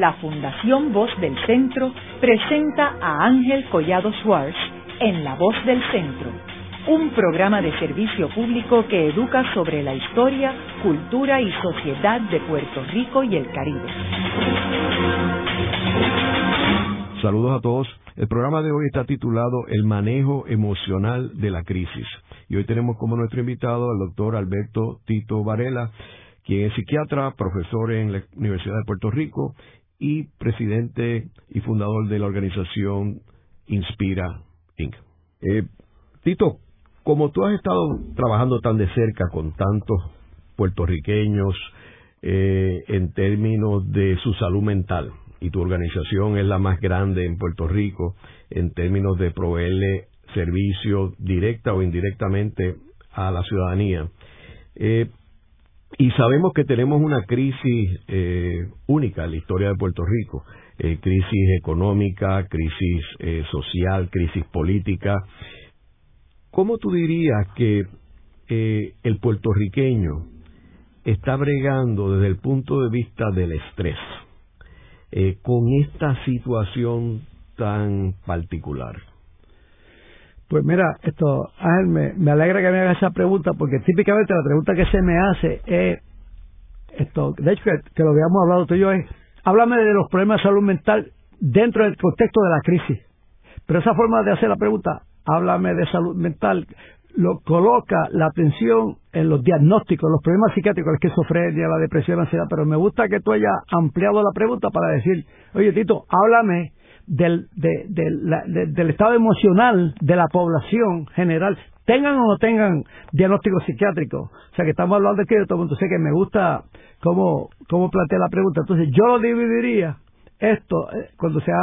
la Fundación Voz del Centro presenta a Ángel Collado Schwartz en La Voz del Centro, un programa de servicio público que educa sobre la historia, cultura y sociedad de Puerto Rico y el Caribe. Saludos a todos. El programa de hoy está titulado El manejo emocional de la crisis. Y hoy tenemos como nuestro invitado al doctor Alberto Tito Varela, quien es psiquiatra, profesor en la Universidad de Puerto Rico y presidente y fundador de la organización Inspira Inc. Eh, Tito, como tú has estado trabajando tan de cerca con tantos puertorriqueños eh, en términos de su salud mental, y tu organización es la más grande en Puerto Rico en términos de proveerle servicio directa o indirectamente a la ciudadanía. Eh, y sabemos que tenemos una crisis eh, única en la historia de Puerto Rico, eh, crisis económica, crisis eh, social, crisis política. ¿Cómo tú dirías que el puertorriqueño está bregando desde el punto de vista del estrés con esta situación tan particular? Pues mira, esto, Ángel, me, alegra que me hagas esa pregunta porque típicamente la pregunta que se me hace es, esto, de hecho que, lo habíamos hablado tú y yo es, háblame de los problemas de salud mental dentro del contexto de la crisis. Pero esa forma de hacer la pregunta, háblame de salud mental, lo coloca la atención en los diagnósticos, los problemas psiquiátricos, la esquizofrenia, la depresión, la ansiedad, pero me gusta que tú hayas ampliado la pregunta para decir, oye Tito, háblame del, del estado emocional de la población general, tengan o no tengan diagnóstico psiquiátrico. O sea, que estamos hablando de que todo sé que me gusta cómo, cómo plantea la pregunta. Entonces, yo lo dividiría, esto, eh, cuando sea,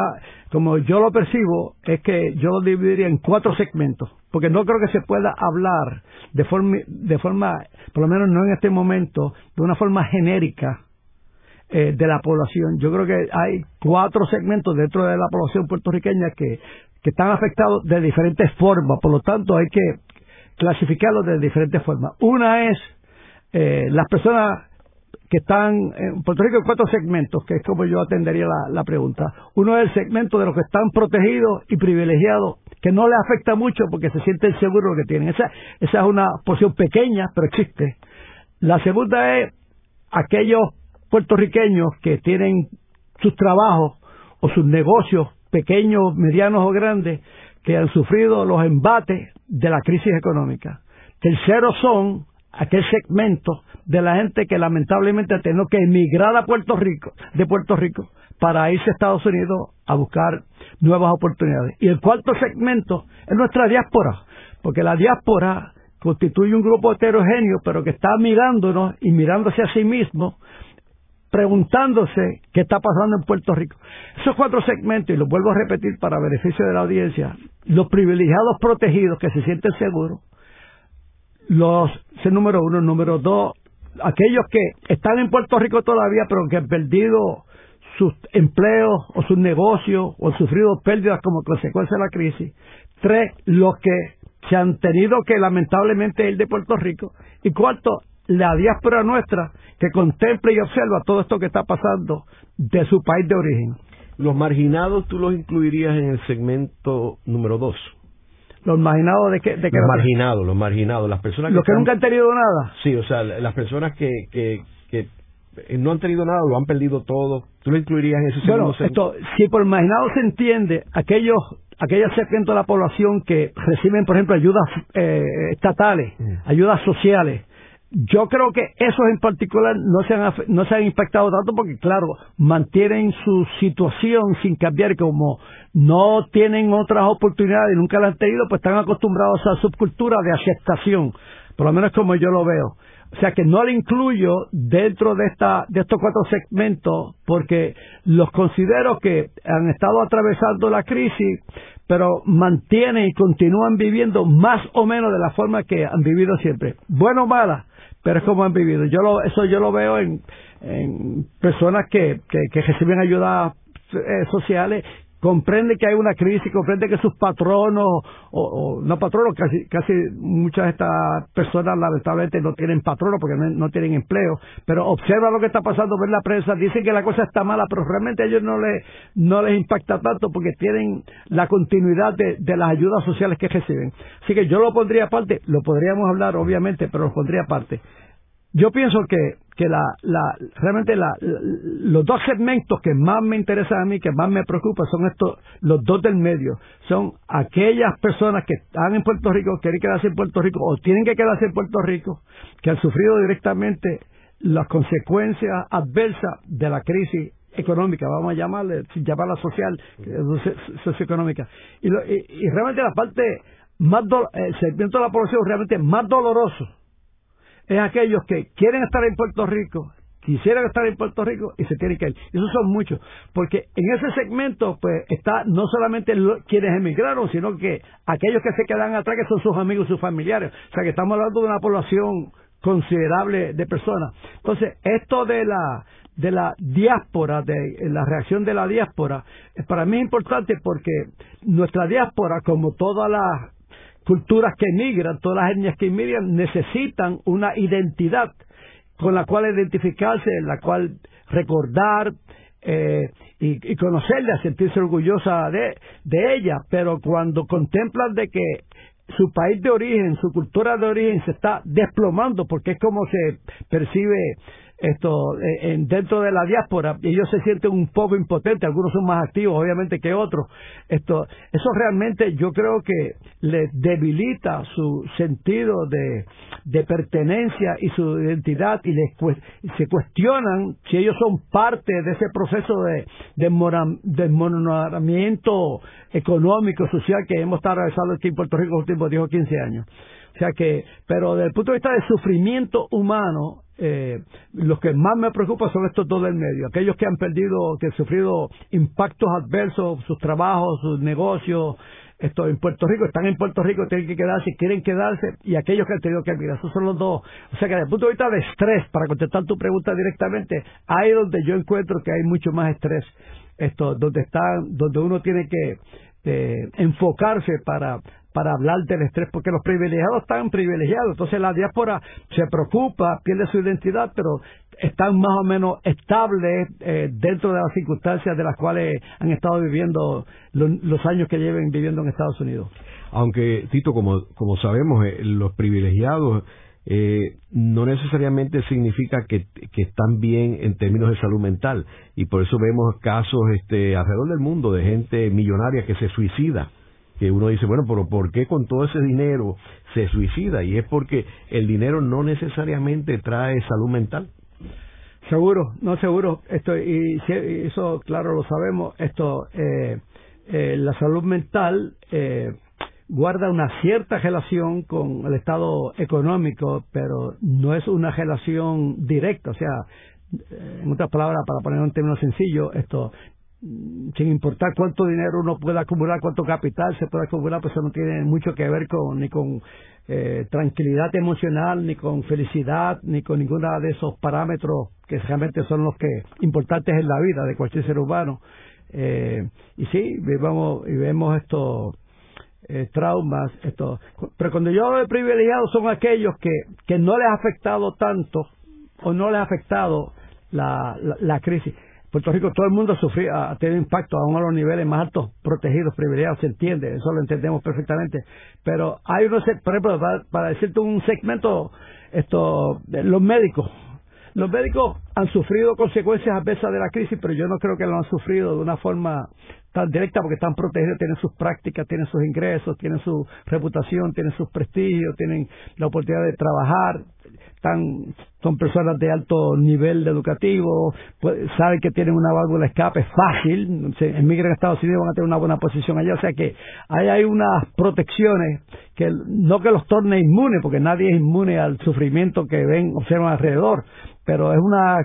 como yo lo percibo, es que yo lo dividiría en cuatro segmentos, porque no creo que se pueda hablar de forma, de forma, por lo menos no en este momento, de una forma genérica eh, de la población. Yo creo que hay cuatro segmentos dentro de la población puertorriqueña que, que están afectados de diferentes formas, por lo tanto hay que clasificarlos de diferentes formas. Una es eh, las personas que están en Puerto Rico en cuatro segmentos, que es como yo atendería la, pregunta. Uno es el segmento de los que están protegidos y privilegiados, que no les afecta mucho porque se sienten seguros que tienen. Esa, esa es una porción pequeña, pero existe. La segunda es aquellos puertorriqueños que tienen sus trabajos o sus negocios, pequeños, medianos o grandes, que han sufrido los embates de la crisis económica. Tercero son aquel segmento de la gente que lamentablemente ha tenido que emigrar a Puerto Rico, de Puerto Rico, para irse a Estados Unidos a buscar nuevas oportunidades. Y el cuarto segmento es nuestra diáspora, porque la diáspora constituye un grupo heterogéneo, pero que está mirándonos y mirándose a sí mismo preguntándose qué está pasando en Puerto Rico. Esos cuatro segmentos, y los vuelvo a repetir para beneficio de la audiencia, los privilegiados protegidos que se sienten seguros, los, ese número uno, número dos, aquellos que están en Puerto Rico todavía, pero que han perdido sus empleos o sus negocios o han sufrido pérdidas como consecuencia de la crisis. Tres, los que se han tenido que lamentablemente ir de Puerto Rico. Y cuarto, la diáspora nuestra que contemple y observa todo esto que está pasando de su país de origen. Los marginados tú los incluirías en el segmento número dos. Los marginados de qué? De los marginados, los marginados, las personas que... Los que nunca han tenido nada. Sí, o sea, las personas que, que, que no han tenido nada, lo han perdido todo. ¿Tú lo incluirías en ese bueno, esto, si por marginados se entiende aquellos aquellos segmentos de la población que reciben, por ejemplo, ayudas eh, estatales, mm. ayudas sociales, yo creo que esos en particular no se han no se han impactado tanto porque claro mantienen su situación sin cambiar. Como no tienen otras oportunidades y nunca las han tenido pues están acostumbrados a la subcultura de aceptación. Por lo menos como yo lo veo. O sea que no le incluyo dentro de esta de estos cuatro segmentos porque los considero que han estado atravesando la crisis pero mantienen y continúan viviendo más o menos de la forma que han vivido siempre. Bueno o mala pero es como han vivido. Yo lo, eso yo lo veo en, en personas que, que, reciben ayudas eh, sociales comprende que hay una crisis, comprende que sus patronos, o, no patronos, casi, casi muchas de estas personas lamentablemente no tienen patronos porque no, tienen empleo, pero observa lo que está pasando, ver la prensa, dicen que la cosa está mala, pero realmente a ellos no les, no les impacta tanto porque tienen la continuidad de, de las ayudas sociales que reciben. Así que yo lo pondría aparte, lo podríamos hablar obviamente, pero lo pondría aparte. Yo pienso que, que la, la, realmente la, los dos segmentos que más me interesan a mí, que más me preocupan, son estos, los dos del medio. Son aquellas personas que están en Puerto Rico, quieren quedarse en Puerto Rico o tienen que quedarse en Puerto Rico, que han sufrido directamente las consecuencias adversas de la crisis económica, vamos a llamarle, sin llamarla social, socioeconómica. Y, y, realmente la parte más, el segmento de la población realmente más doloroso es aquellos que quieren estar en Puerto Rico, quisieran estar en Puerto Rico y se tienen que ir. Esos son muchos, porque en ese segmento pues está no solamente quienes emigraron, sino que aquellos que se quedan atrás, que son sus amigos, sus familiares. O sea que estamos hablando de una población considerable de personas. Entonces, esto de la de la diáspora, de la reacción de la diáspora, para mí es importante porque nuestra diáspora, como todas las culturas que emigran, todas las etnias que emigran, necesitan una identidad con la cual identificarse, la cual recordar eh, y, conocerla, sentirse orgullosa de, de ella, pero cuando contemplan de que su país de origen, su cultura de origen se está desplomando porque es como se percibe esto eh, en, dentro de la diáspora ellos se sienten un poco impotentes algunos son más activos obviamente que otros. Esto eso realmente yo creo que les debilita su sentido de, de pertenencia y su identidad y les se cuestionan si ellos son parte de ese proceso de desmoronamiento económico social que hemos estado atravesando aquí en Puerto Rico los últimos 10 o 15 años. O sea que, pero desde el punto de vista del sufrimiento humano, eh, los que más me preocupan son estos dos del medio, aquellos que han perdido, que han sufrido impactos adversos, sus trabajos, sus negocios, esto en Puerto Rico, están en Puerto Rico, tienen que quedarse, quieren quedarse, y aquellos que han tenido que emigrar, esos son los dos. O sea que desde el punto de vista de estrés, para contestar tu pregunta directamente, ahí donde yo encuentro que hay mucho más estrés, esto, donde está, donde uno tiene que eh, enfocarse para para hablar del estrés, porque los privilegiados están privilegiados, entonces la diáspora se preocupa, pierde su identidad, pero están más o menos estables eh, dentro de las circunstancias de las cuales han estado viviendo los años que lleven viviendo en Estados Unidos. Aunque, Tito, como, como sabemos, eh, los privilegiados eh, no necesariamente significa que, que, están bien en términos de salud mental. Y por eso vemos casos este, alrededor del mundo de gente millonaria que se suicida que uno dice, bueno, pero ¿por qué con todo ese dinero se suicida? Y es porque el dinero no necesariamente trae salud mental. Seguro, no seguro. Esto y eso, claro, lo sabemos. Esto, eh, eh, la salud mental eh, guarda una cierta relación con el estado económico, pero no es una relación directa. O sea, en otras palabras, para poner un término sencillo, esto sin importar cuánto dinero uno pueda acumular, cuánto capital se pueda acumular, pues eso no tiene mucho que ver con ni con eh, tranquilidad emocional, ni con felicidad, ni con ninguno de esos parámetros que realmente son los que importantes en la vida de cualquier ser humano. Eh, y sí, vemos, y vemos estos eh, traumas, esto. Pero cuando yo hablo de privilegiados son aquellos que, que no les ha afectado tanto o no les ha afectado la, la crisis. Puerto Rico todo el mundo sufrió, ha tenido impacto aún a los niveles más altos, protegidos, privilegiados, se entiende, eso lo entendemos perfectamente. Pero hay unos, por ejemplo, para, decirte un segmento, esto, los médicos. Los médicos han sufrido consecuencias adversas de la crisis, pero yo no creo que lo han sufrido de una forma tan directa porque están protegidos, tienen sus prácticas, tienen sus ingresos, tienen su reputación, tienen sus prestigios, tienen la oportunidad de trabajar, están, son personas de alto nivel educativo, pues, saben que tienen una válvula de escape fácil, se emigran a Estados Unidos van a tener una buena posición allá, o sea que ahí hay unas protecciones que no que los torne inmunes, porque nadie es inmune al sufrimiento que ven, observan alrededor, pero es una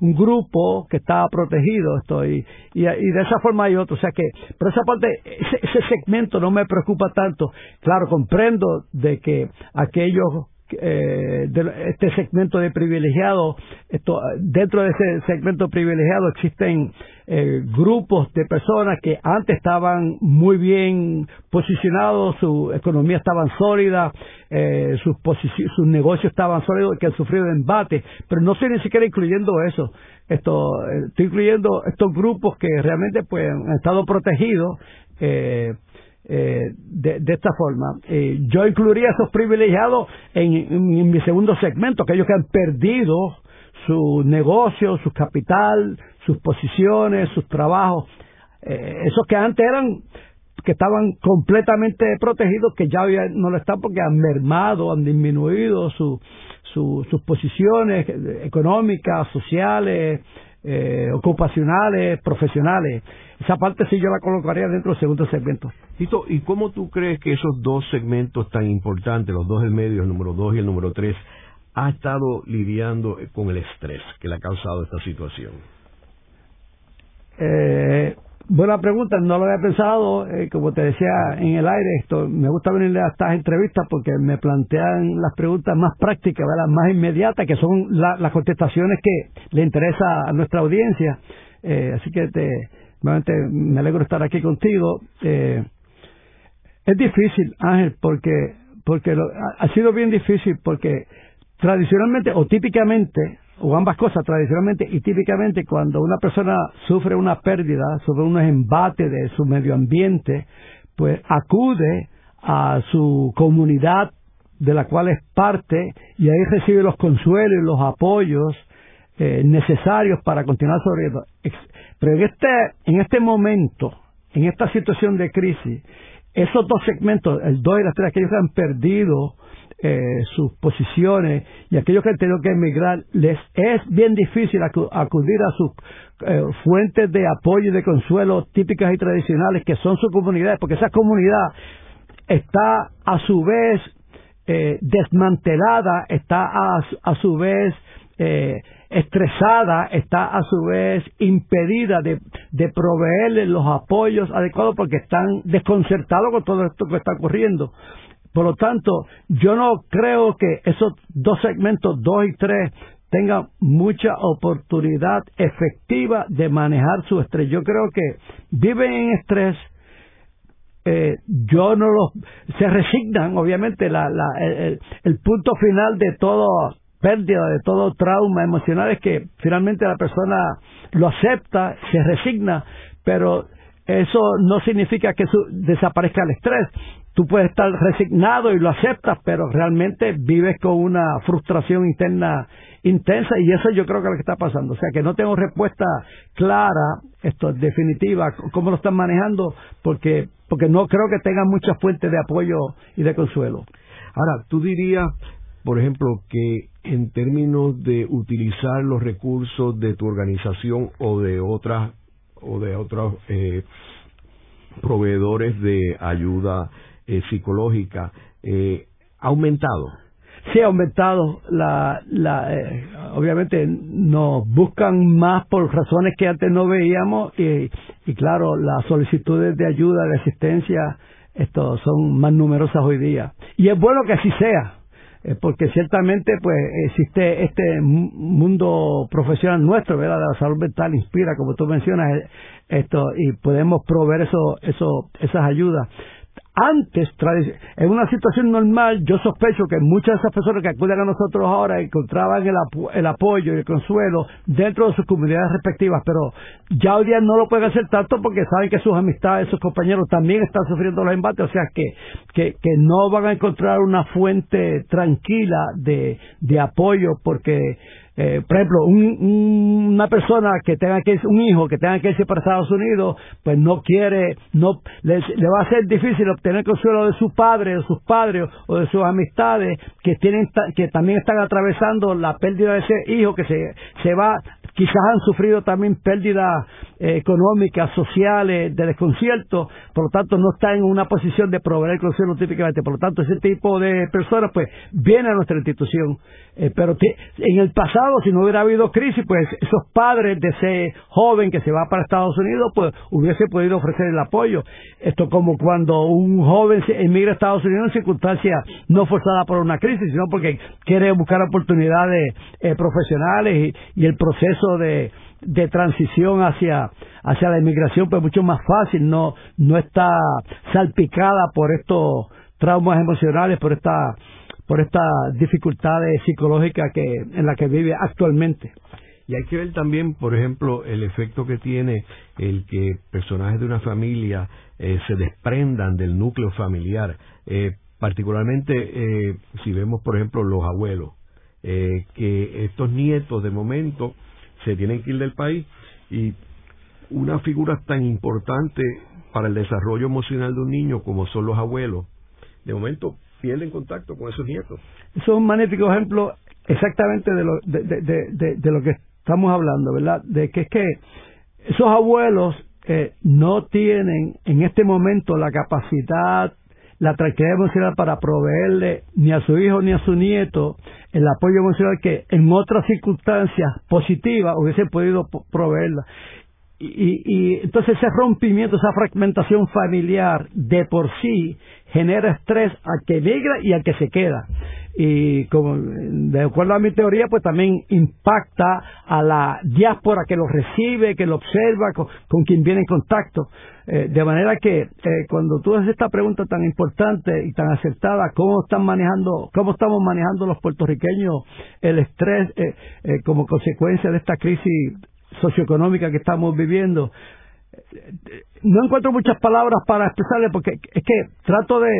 un grupo que está protegido estoy y, de esa forma hay otro o sea que por esa parte ese segmento no me preocupa tanto. Claro comprendo de que aquellos eh, de este segmento de privilegiados, dentro de ese segmento privilegiado existen eh, grupos de personas que antes estaban muy bien posicionados, su economía estaba sólida, eh, sus, negocios estaban sólidos, que han sufrido embate, pero no estoy ni siquiera incluyendo eso. Esto, estoy incluyendo estos grupos que realmente pues, han estado protegidos. Eh, eh, de, esta forma. Eh, yo incluiría a esos privilegiados en, mi segundo segmento, aquellos que han perdido su negocio, su capital, sus posiciones, sus trabajos, eh, esos que antes eran que estaban completamente protegidos, que ya no lo están porque han mermado, han disminuido su, sus posiciones económicas, sociales, eh, ocupacionales, profesionales. Esa parte sí yo la colocaría dentro del segundo segmento. Tito, ¿y cómo tú crees que esos dos segmentos tan importantes, los dos del medio, el número dos y el número tres, ha estado lidiando con el estrés que le ha causado esta situación? Eh, Buena pregunta, no lo había pensado, eh, como te decía en el aire, esto me gusta venirle a estas entrevistas porque me plantean las preguntas más prácticas, las más inmediatas, que son las contestaciones que le interesa a nuestra audiencia. Eh, así que te, nuevamente me alegro estar aquí contigo. Eh, es difícil, Ángel, porque porque ha sido bien difícil porque tradicionalmente o típicamente o ambas cosas tradicionalmente y típicamente cuando una persona sufre una pérdida, sufre un embate de su medio ambiente, pues acude a su comunidad de la cual es parte y ahí recibe los consuelos y los apoyos eh, necesarios para continuar sobreviviendo. Pero en este, en este momento, en esta situación de crisis, esos dos segmentos, el 2 y la 3, aquellos que han perdido eh, sus posiciones y aquellos que han tenido que emigrar, les es bien difícil acudir a sus eh, fuentes de apoyo y de consuelo típicas y tradicionales que son sus comunidades, porque esa comunidad está a su vez eh, desmantelada, está a, su vez estresada, está a su vez impedida de, de proveerles los apoyos adecuados porque están desconcertados con todo esto que está ocurriendo. Por lo tanto, yo no creo que esos dos segmentos, dos y tres, tengan mucha oportunidad efectiva de manejar su estrés. Yo creo que viven en estrés, eh, yo no los, se resignan, obviamente, la, la, el, el, punto final de todo pérdida, de todo trauma emocional es que finalmente la persona lo acepta, se resigna, pero eso no significa que su, desaparezca el estrés tú puedes estar resignado y lo aceptas, pero realmente vives con una frustración interna intensa y eso yo creo que es lo que está pasando. O sea, que no tengo respuesta clara, esto definitiva, cómo lo están manejando, porque, porque no creo que tengan muchas fuentes de apoyo y de consuelo. Ahora, tú dirías, por ejemplo, que en términos de utilizar los recursos de tu organización o de otras o de otros eh, proveedores de ayuda eh, psicológica eh, ha aumentado. Sí, ha aumentado. La, la, eh, obviamente nos buscan más por razones que antes no veíamos y, y claro, las solicitudes de ayuda, de asistencia, esto, son más numerosas hoy día. Y es bueno que así sea, porque ciertamente pues existe este mundo profesional nuestro, ¿verdad? La salud mental inspira, como tú mencionas, esto y podemos proveer eso, eso, esas ayudas. Antes, en una situación normal, yo sospecho que muchas de esas personas que acuden a nosotros ahora encontraban el, el apoyo y el consuelo dentro de sus comunidades respectivas, pero ya hoy día no lo pueden hacer tanto porque saben que sus amistades, sus compañeros también están sufriendo los embates, o sea que, que, que no van a encontrar una fuente tranquila de, de apoyo porque eh, por ejemplo, una persona que tenga que un hijo que tenga que irse para Estados Unidos, pues no quiere, no le, va a ser difícil obtener consuelo de su padre, de sus padres o de sus amistades que tienen que también están atravesando la pérdida de ese hijo que se se va, quizás han sufrido también pérdidas económicas, sociales, de desconcierto, por lo tanto no está en una posición de proveer el consuelo típicamente, por lo tanto ese tipo de personas pues viene a nuestra institución, eh, pero en el pasado si no hubiera habido crisis pues esos padres de ese joven que se va para Estados Unidos pues hubiese podido ofrecer el apoyo, esto como cuando un joven emigra a Estados Unidos en circunstancias no forzadas por una crisis, sino porque quiere buscar oportunidades eh, profesionales y, el proceso de, de transición hacia hacia la inmigración pues mucho más fácil no no está salpicada por estos traumas emocionales por esta por estas dificultades psicológicas que en las que vive actualmente y hay que ver también, por ejemplo, el efecto que tiene el que personajes de una familia eh, se desprendan del núcleo familiar. Eh, particularmente eh, si vemos, por ejemplo, los abuelos, eh, que estos nietos de momento se tienen que ir del país y una figura tan importante para el desarrollo emocional de un niño como son los abuelos, de momento pierden contacto con esos nietos. Eso es un magnífico ejemplo exactamente de lo, de, lo que estamos hablando, ¿verdad? De que es que esos abuelos eh, no tienen en este momento la capacidad la tranquilidad emocional para proveerle ni a su hijo ni a su nieto el apoyo emocional que en otras circunstancias positivas hubiese podido proveerla. Y, y, entonces ese rompimiento, esa fragmentación familiar de por sí genera estrés al que migra y al que se queda. Y como de acuerdo a mi teoría pues también impacta a la diáspora que lo recibe que lo observa con, quien viene en contacto. Eh, de manera que eh, cuando tú haces esta pregunta tan importante y tan acertada cómo están manejando cómo estamos manejando los puertorriqueños el estrés eh, como consecuencia de esta crisis socioeconómica que estamos viviendo. No encuentro muchas palabras para expresarle porque es que trato de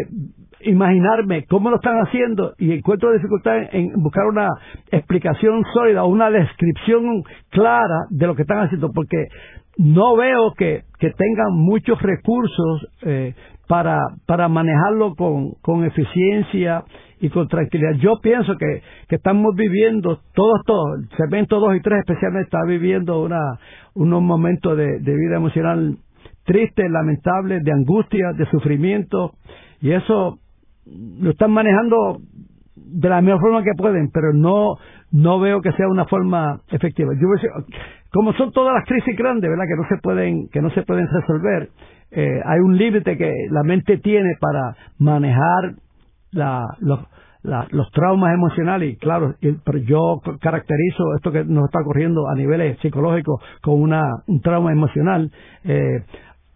imaginarme cómo lo están haciendo y encuentro dificultad en buscar una explicación sólida o una descripción clara de lo que están haciendo, porque no veo que, tengan muchos recursos eh, para, para manejarlo con, con eficiencia y con tranquilidad. Yo pienso que, que estamos viviendo, todos, todos, el segmento 2 y 3 especialmente está viviendo una, unos momentos de, de vida emocional triste, lamentable, de angustia, de sufrimiento, y eso lo están manejando de la mejor forma que pueden, pero no no veo que sea una forma efectiva. Yo como son todas las crisis grandes, ¿verdad? Que no se pueden que no se pueden resolver. Eh, hay un límite que la mente tiene para manejar la, los, los traumas emocionales y claro, pero yo caracterizo esto que nos está ocurriendo a niveles psicológicos con una, un trauma emocional. Eh,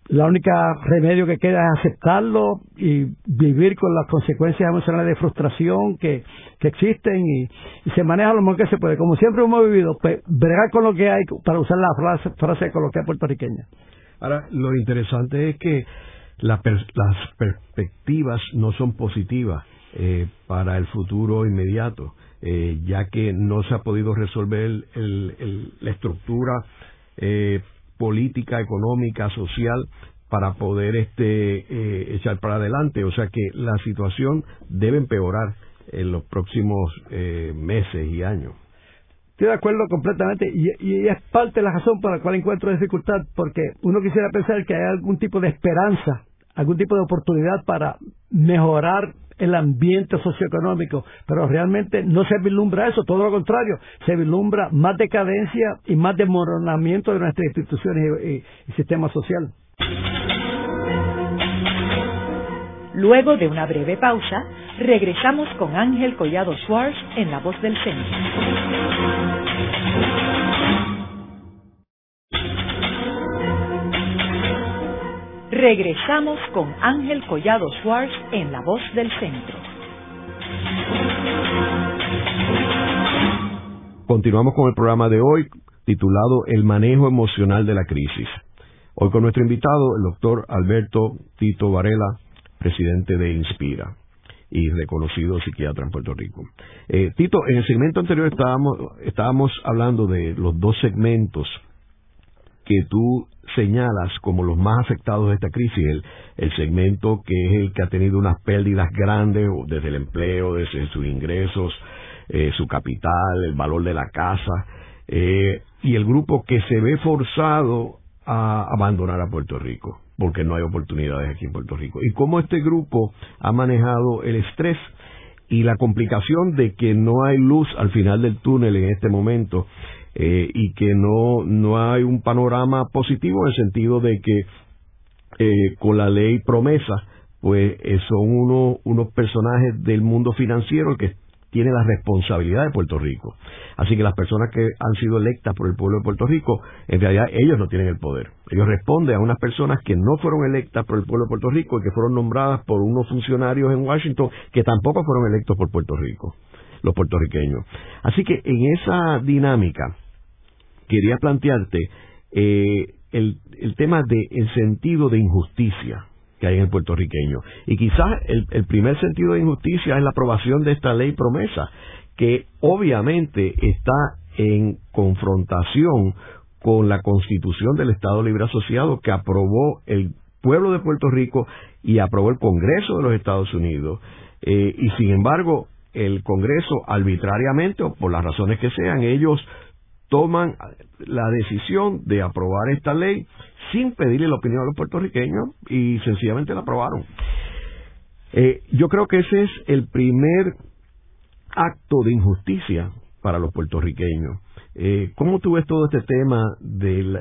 la única remedio que queda es aceptarlo y vivir con las consecuencias emocionales de frustración que, que existen y, se maneja lo mejor que se puede. Como siempre hemos vivido, pues, bregar con lo que hay para usar la frase, frase coloquial puertorriqueña. Ahora, lo interesante es que las perspectivas no son positivas eh, para el futuro inmediato, eh, ya que no se ha podido resolver el, la estructura eh, política, económica, social para poder este eh, echar para adelante. O sea que la situación debe empeorar en los próximos eh, meses y años. Estoy de acuerdo completamente y, y, es parte de la razón por la cual encuentro dificultad, porque uno quisiera pensar que hay algún tipo de esperanza, algún tipo de oportunidad para mejorar el ambiente socioeconómico, pero realmente no se vislumbra eso, todo lo contrario, se vislumbra más decadencia y más desmoronamiento de nuestras instituciones y, y sistema social. Luego de una breve pausa, regresamos con Ángel Collado Schwartz en La Voz del Centro. Regresamos con Ángel Collado Schwartz en La Voz del Centro. Continuamos con el programa de hoy titulado El manejo emocional de la crisis. Hoy con nuestro invitado, el doctor Alberto Tito Varela, presidente de Inspira y reconocido psiquiatra en Puerto Rico. Eh, Tito, en el segmento anterior estábamos, estábamos hablando de los dos segmentos que tú señalas como los más afectados de esta crisis, el, el segmento que es el que ha tenido unas pérdidas grandes desde el empleo, desde sus ingresos, eh, su capital, el valor de la casa, eh, y el grupo que se ve forzado a abandonar a Puerto Rico, porque no hay oportunidades aquí en Puerto Rico. Y cómo este grupo ha manejado el estrés y la complicación de que no hay luz al final del túnel en este momento eh, y que no, no hay un panorama positivo en el sentido de que eh, con la ley promesa, pues eh, son uno, unos personajes del mundo financiero que tiene la responsabilidad de Puerto Rico. Así que las personas que han sido electas por el pueblo de Puerto Rico, en realidad ellos no tienen el poder. Ellos responden a unas personas que no fueron electas por el pueblo de Puerto Rico y que fueron nombradas por unos funcionarios en Washington que tampoco fueron electos por Puerto Rico, los puertorriqueños. Así que en esa dinámica quería plantearte eh, el, tema del sentido de injusticia que hay en el puertorriqueño. Y quizás el, primer sentido de injusticia es la aprobación de esta ley promesa, que obviamente está en confrontación con la constitución del Estado Libre Asociado que aprobó el pueblo de Puerto Rico y aprobó el Congreso de los Estados Unidos. Eh, y sin embargo, el Congreso arbitrariamente o por las razones que sean, ellos toman la decisión de aprobar esta ley sin pedirle la opinión a los puertorriqueños y sencillamente la aprobaron. Eh, yo creo que ese es el primer acto de injusticia para los puertorriqueños. Eh, ¿Cómo tú ves todo este tema del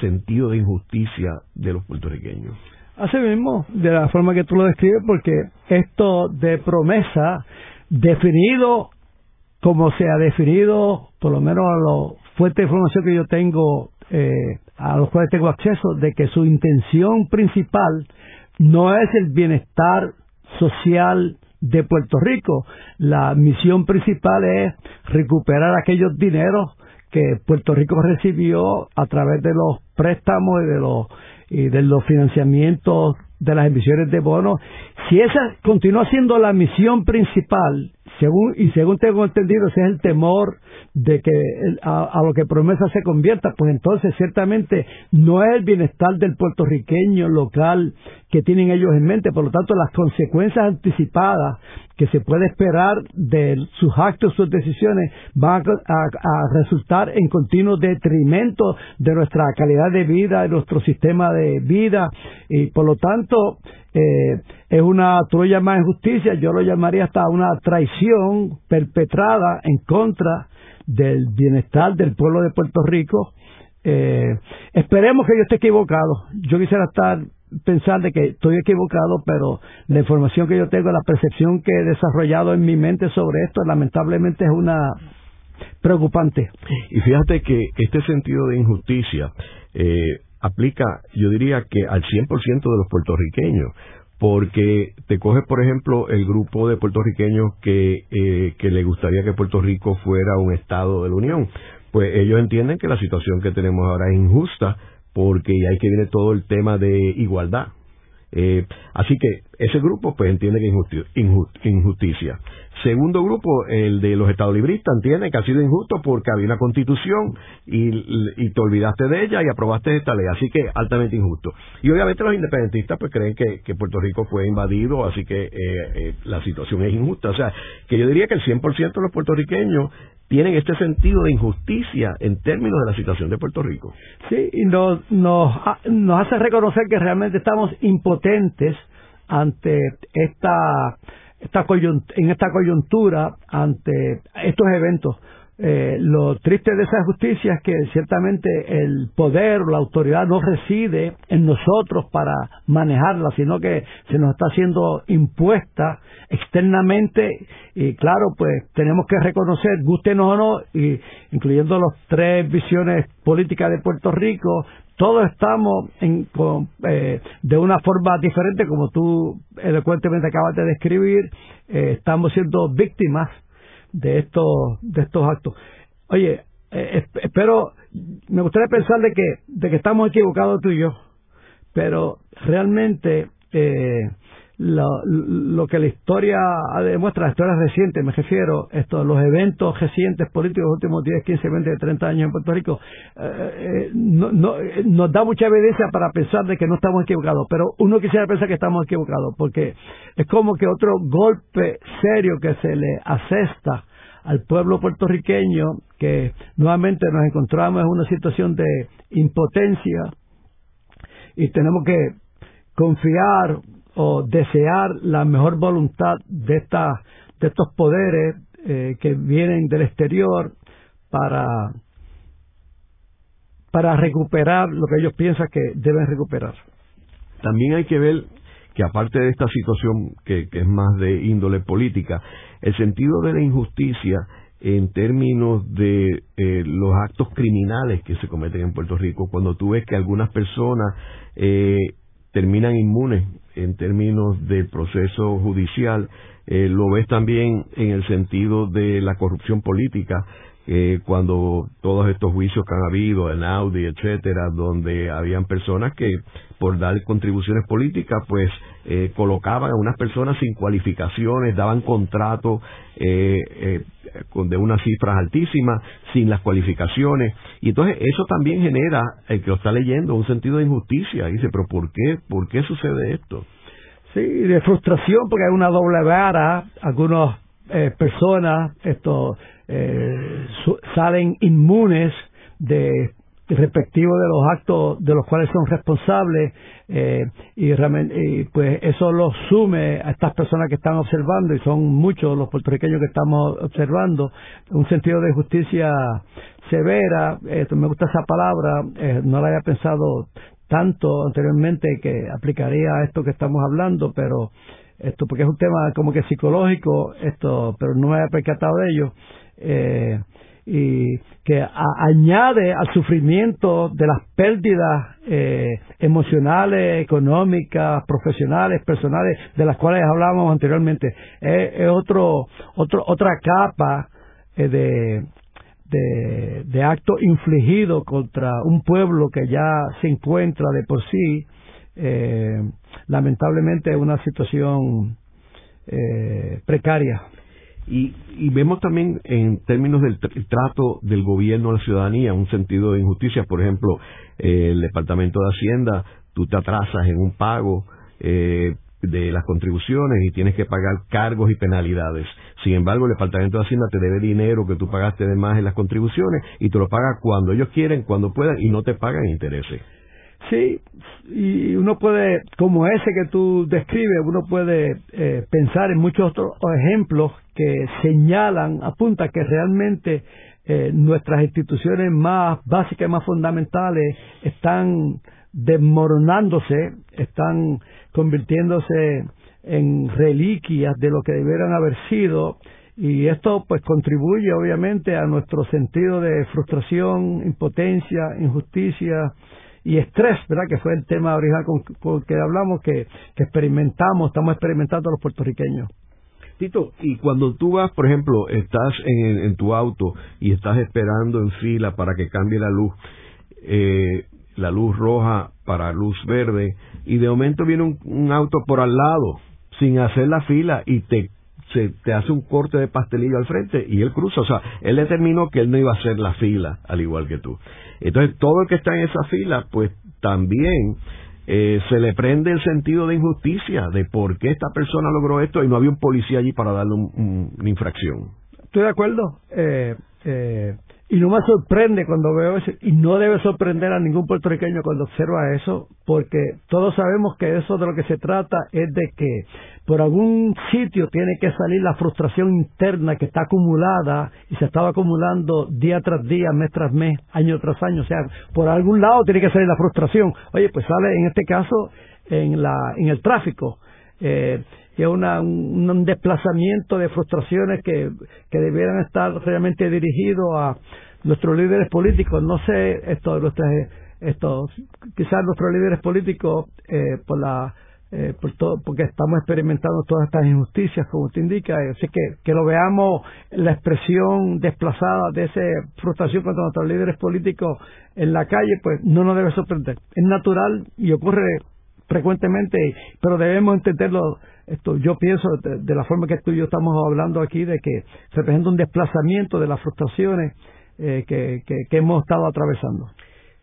sentido de injusticia de los puertorriqueños? Así mismo, de la forma que tú lo describes, porque esto de promesa, definido como se ha definido, por lo menos a la fuerte información que yo tengo eh, a los cuales tengo acceso, de que su intención principal no es el bienestar social de Puerto Rico. La misión principal es recuperar aquellos dineros que Puerto Rico recibió a través de los préstamos y de los, y de los financiamientos de las emisiones de bonos. Si esa continúa siendo la misión principal, según y según tengo entendido, ese es el temor de que a, lo que promesa se convierta, pues entonces ciertamente no es el bienestar del puertorriqueño local que tienen ellos en mente, por lo tanto las consecuencias anticipadas que se puede esperar de sus actos, sus decisiones, van a, resultar en continuo detrimento de nuestra calidad de vida, de nuestro sistema de vida, y por lo tanto eh, es una, tú lo llamas injusticia, yo lo llamaría hasta una traición perpetrada en contra del bienestar del pueblo de Puerto Rico. Eh, esperemos que yo esté equivocado. Yo quisiera estar pensar de que estoy equivocado, pero la información que yo tengo, la percepción que he desarrollado en mi mente sobre esto, lamentablemente es una preocupante. Y fíjate que este sentido de injusticia eh, aplica, yo diría que al 100% de los puertorriqueños, porque te coges, por ejemplo, el grupo de puertorriqueños que, eh, que le gustaría que Puerto Rico fuera un Estado de la Unión. Pues ellos entienden que la situación que tenemos ahora es injusta porque ahí que viene todo el tema de igualdad. Eh, así que ese grupo pues entiende que es injusticia. Segundo grupo, el de los estadolibristas, entiende que ha sido injusto porque había una constitución y, te olvidaste de ella y aprobaste esta ley, así que altamente injusto. Y obviamente los independentistas pues creen que, Puerto Rico fue invadido, así que eh, eh, la situación es injusta. O sea, que yo diría que el 100% de los puertorriqueños tienen este sentido de injusticia en términos de la situación de Puerto Rico. Sí, y nos, nos, nos hace reconocer que realmente estamos impotentes ante esta esta en esta coyuntura ante estos eventos. Eh, lo triste de esa justicia es que ciertamente el poder o la autoridad no reside en nosotros para manejarla, sino que se nos está siendo impuesta externamente y claro, pues tenemos que reconocer, gustenos o no, y incluyendo las tres visiones políticas de Puerto Rico, todos estamos en, eh, de una forma diferente, como tú elocuentemente acabas de describir, eh, estamos siendo víctimas de estos, de estos actos. Oye, eh, espero, me gustaría pensar de que, de que estamos equivocados tú y yo, pero realmente eh, lo, lo, que la historia demuestra, la historia reciente, me refiero, esto, los eventos recientes políticos de los últimos 10, 15, 20, 30 años en Puerto Rico, eh, eh, no, no, eh, nos da mucha evidencia para pensar de que no estamos equivocados, pero uno quisiera pensar que estamos equivocados, porque es como que otro golpe serio que se le asesta al pueblo puertorriqueño, que nuevamente nos encontramos en una situación de impotencia, y tenemos que confiar o desear la mejor voluntad de estas de estos poderes eh, que vienen del exterior para para recuperar lo que ellos piensan que deben recuperar. También hay que ver que aparte de esta situación que, es más de índole política, el sentido de la injusticia en términos de eh, los actos criminales que se cometen en Puerto Rico, cuando tú ves que algunas personas eh, terminan inmunes en términos del proceso judicial, eh, lo ves también en el sentido de la corrupción política, eh, cuando todos estos juicios que han habido en Audi, etcétera, donde habían personas que por dar contribuciones políticas, pues eh, colocaban a unas personas sin cualificaciones, daban contratos eh, eh, de unas cifras altísimas, sin las cualificaciones, y entonces eso también genera, el que lo está leyendo, un sentido de injusticia, y dice, pero ¿por qué? ¿Por qué sucede esto? Sí, de frustración porque hay una doble vara, algunas eh, personas esto eh, salen inmunes de respectivo de los actos de los cuales son responsables eh, y, pues eso lo sume a estas personas que están observando y son muchos los puertorriqueños que estamos observando. Un sentido de justicia severa me gusta esa palabra eh, no la había pensado tanto anteriormente que aplicaría a esto que estamos hablando pero esto porque es un tema como que psicológico esto pero no me había percatado de ello eh, y que añade al sufrimiento de las pérdidas eh, emocionales, económicas, profesionales, personales, de las cuales hablábamos anteriormente. Es, otro, otro, otra capa eh, de, de, de, acto infligido contra un pueblo que ya se encuentra de por sí, eh, lamentablemente, en una situación eh, precaria. Y, y, vemos también en términos del trato del gobierno a la ciudadanía un sentido de injusticia. Por ejemplo, eh, el Departamento de Hacienda, tú te atrasas en un pago eh, de las contribuciones y tienes que pagar cargos y penalidades. Sin embargo, el Departamento de Hacienda te debe dinero que tú pagaste de más en las contribuciones y te lo paga cuando ellos quieren, cuando puedan y no te pagan intereses. Sí, y uno puede, como ese que tú describes, uno puede eh, pensar en muchos otros ejemplos que señalan, apunta que realmente eh, nuestras instituciones más básicas más fundamentales están desmoronándose, están convirtiéndose en reliquias de lo que debieran haber sido y esto pues contribuye obviamente a nuestro sentido de frustración, impotencia, injusticia, y estrés, ¿verdad? Que fue el tema original con, que hablamos, que, experimentamos, estamos experimentando los puertorriqueños. Tito, y cuando tú vas, por ejemplo, estás en, tu auto y estás esperando en fila para que cambie la luz, eh, la luz roja para luz verde, y de momento viene un, un auto por al lado, sin hacer la fila, y te se te hace un corte de pastelillo al frente y él cruza. O sea, él determinó que él no iba a hacer la fila al igual que tú. Entonces, todo el que está en esa fila, pues también eh, se le prende el sentido de injusticia de por qué esta persona logró esto y no había un policía allí para darle una infracción. Estoy de acuerdo. Eh, eh, y no me sorprende cuando veo eso, y no debe sorprender a ningún puertorriqueño cuando observa eso, porque todos sabemos que eso de lo que se trata es de que por algún sitio tiene que salir la frustración interna que está acumulada y se estaba acumulando día tras día, mes tras mes, año tras año, o sea, por algún lado tiene que salir la frustración. Oye, pues sale en este caso en, la, en el tráfico. Eh, y es una, un, desplazamiento de frustraciones que, que debieran estar realmente dirigidos a nuestros líderes políticos. No sé, esto, esto, quizás nuestros líderes políticos, eh, por la eh, por todo, porque estamos experimentando todas estas injusticias, como usted indica, así que que lo veamos la expresión desplazada de esa frustración contra nuestros líderes políticos en la calle, pues no nos debe sorprender. Es natural y ocurre frecuentemente, pero debemos entenderlo esto yo pienso de, la forma que tú y yo estamos hablando aquí de que representa un desplazamiento de las frustraciones eh, que, que, hemos estado atravesando.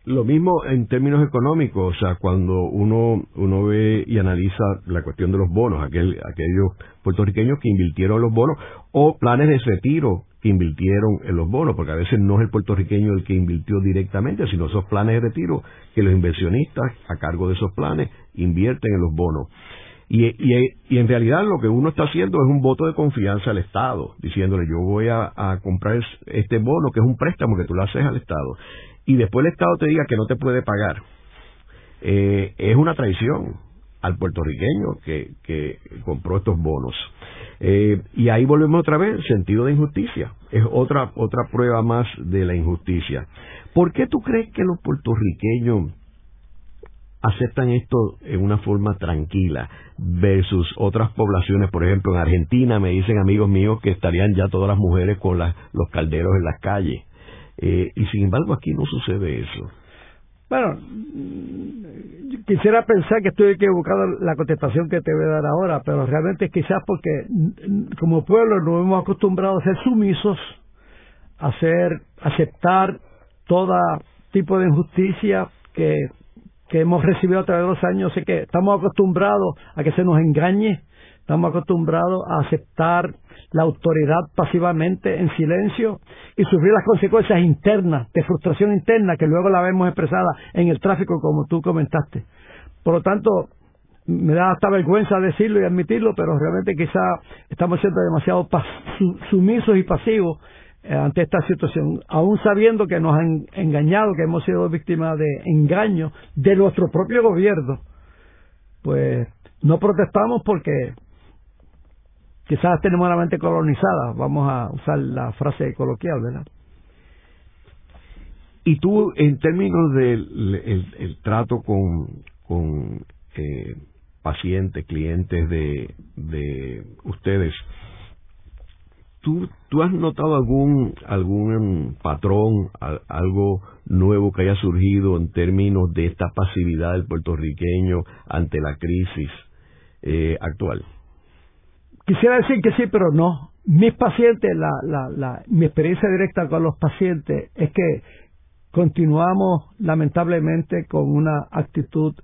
Lo mismo en términos económicos, o sea, cuando uno, uno ve y analiza la cuestión de los bonos, aquel, aquellos puertorriqueños que invirtieron los bonos, o planes de retiro invirtieron en los bonos, porque a veces no es el puertorriqueño el que invirtió directamente, sino esos planes de retiro que los inversionistas a cargo de esos planes invierten en los bonos. Y, y, en realidad lo que uno está haciendo es un voto de confianza al Estado, diciéndole yo voy a, comprar este bono que es un préstamo que tú le haces al Estado y después el Estado te diga que no te puede pagar. Eh, es una traición al puertorriqueño que, que compró estos bonos. Eh, y ahí volvemos otra vez, sentido de injusticia. Es otra, otra prueba más de la injusticia. ¿Por qué tú crees que los puertorriqueños aceptan esto en una forma tranquila versus otras poblaciones, por ejemplo en Argentina me dicen amigos míos que estarían ya todas las mujeres con los calderos en las calles eh, y sin embargo aquí no sucede eso. Bueno, quisiera pensar que estoy equivocado en la contestación que te voy a dar ahora, pero realmente quizás porque como pueblo nos hemos acostumbrado a ser sumisos, a ser, aceptar todo tipo de injusticia que que hemos recibido a través de los años, sé que estamos acostumbrados a que se nos engañe, estamos acostumbrados a aceptar la autoridad pasivamente en silencio y sufrir las consecuencias internas, de frustración interna, que luego la vemos expresada en el tráfico, como tú comentaste. Por lo tanto, me da hasta vergüenza decirlo y admitirlo, pero realmente quizá estamos siendo demasiado sumisos y pasivos eh, ante esta situación, aún sabiendo que nos han engañado, que hemos sido víctimas de engaño de nuestro propio gobierno, pues no protestamos porque quizás tenemos la mente colonizada, vamos a usar la frase coloquial, ¿verdad? Y tú, en términos del el, trato con, con eh, pacientes, clientes de, de ustedes, ¿Tú, ¿Tú has notado algún, algún patrón, algo nuevo que haya surgido en términos de esta pasividad del puertorriqueño ante la crisis eh, actual? Quisiera decir que sí, pero no. Mis pacientes, la, la, la, mi experiencia directa con los pacientes es que continuamos lamentablemente con una actitud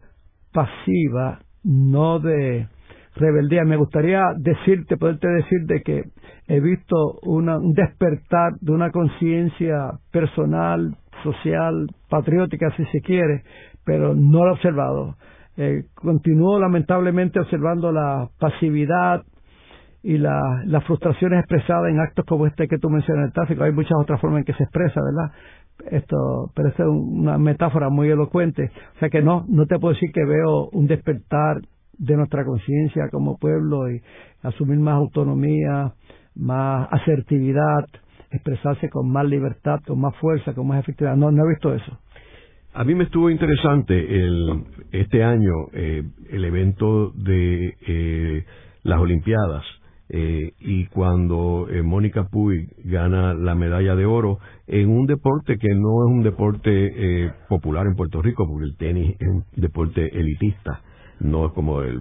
pasiva, no de rebeldía. Me gustaría decirte, poderte decir de que he visto una, un despertar de una conciencia personal, social, patriótica, si se quiere, pero no lo he observado. Eh, continúo lamentablemente observando la pasividad y la, las frustraciones expresadas en actos como este que tú mencionas en el tráfico. Hay muchas otras formas en que se expresa, ¿verdad? Esto, pero esta es una metáfora muy elocuente. O sea que no, no te puedo decir que veo un despertar de nuestra conciencia como pueblo y asumir más autonomía, más asertividad, expresarse con más libertad, con más fuerza, con más efectividad. No, no he visto eso. A mí me estuvo interesante el, este año eh, el evento de eh, las Olimpiadas eh, y cuando Mónica Puy gana la medalla de oro en un deporte que no es un deporte popular en Puerto Rico porque el tenis es un deporte elitista no es como el,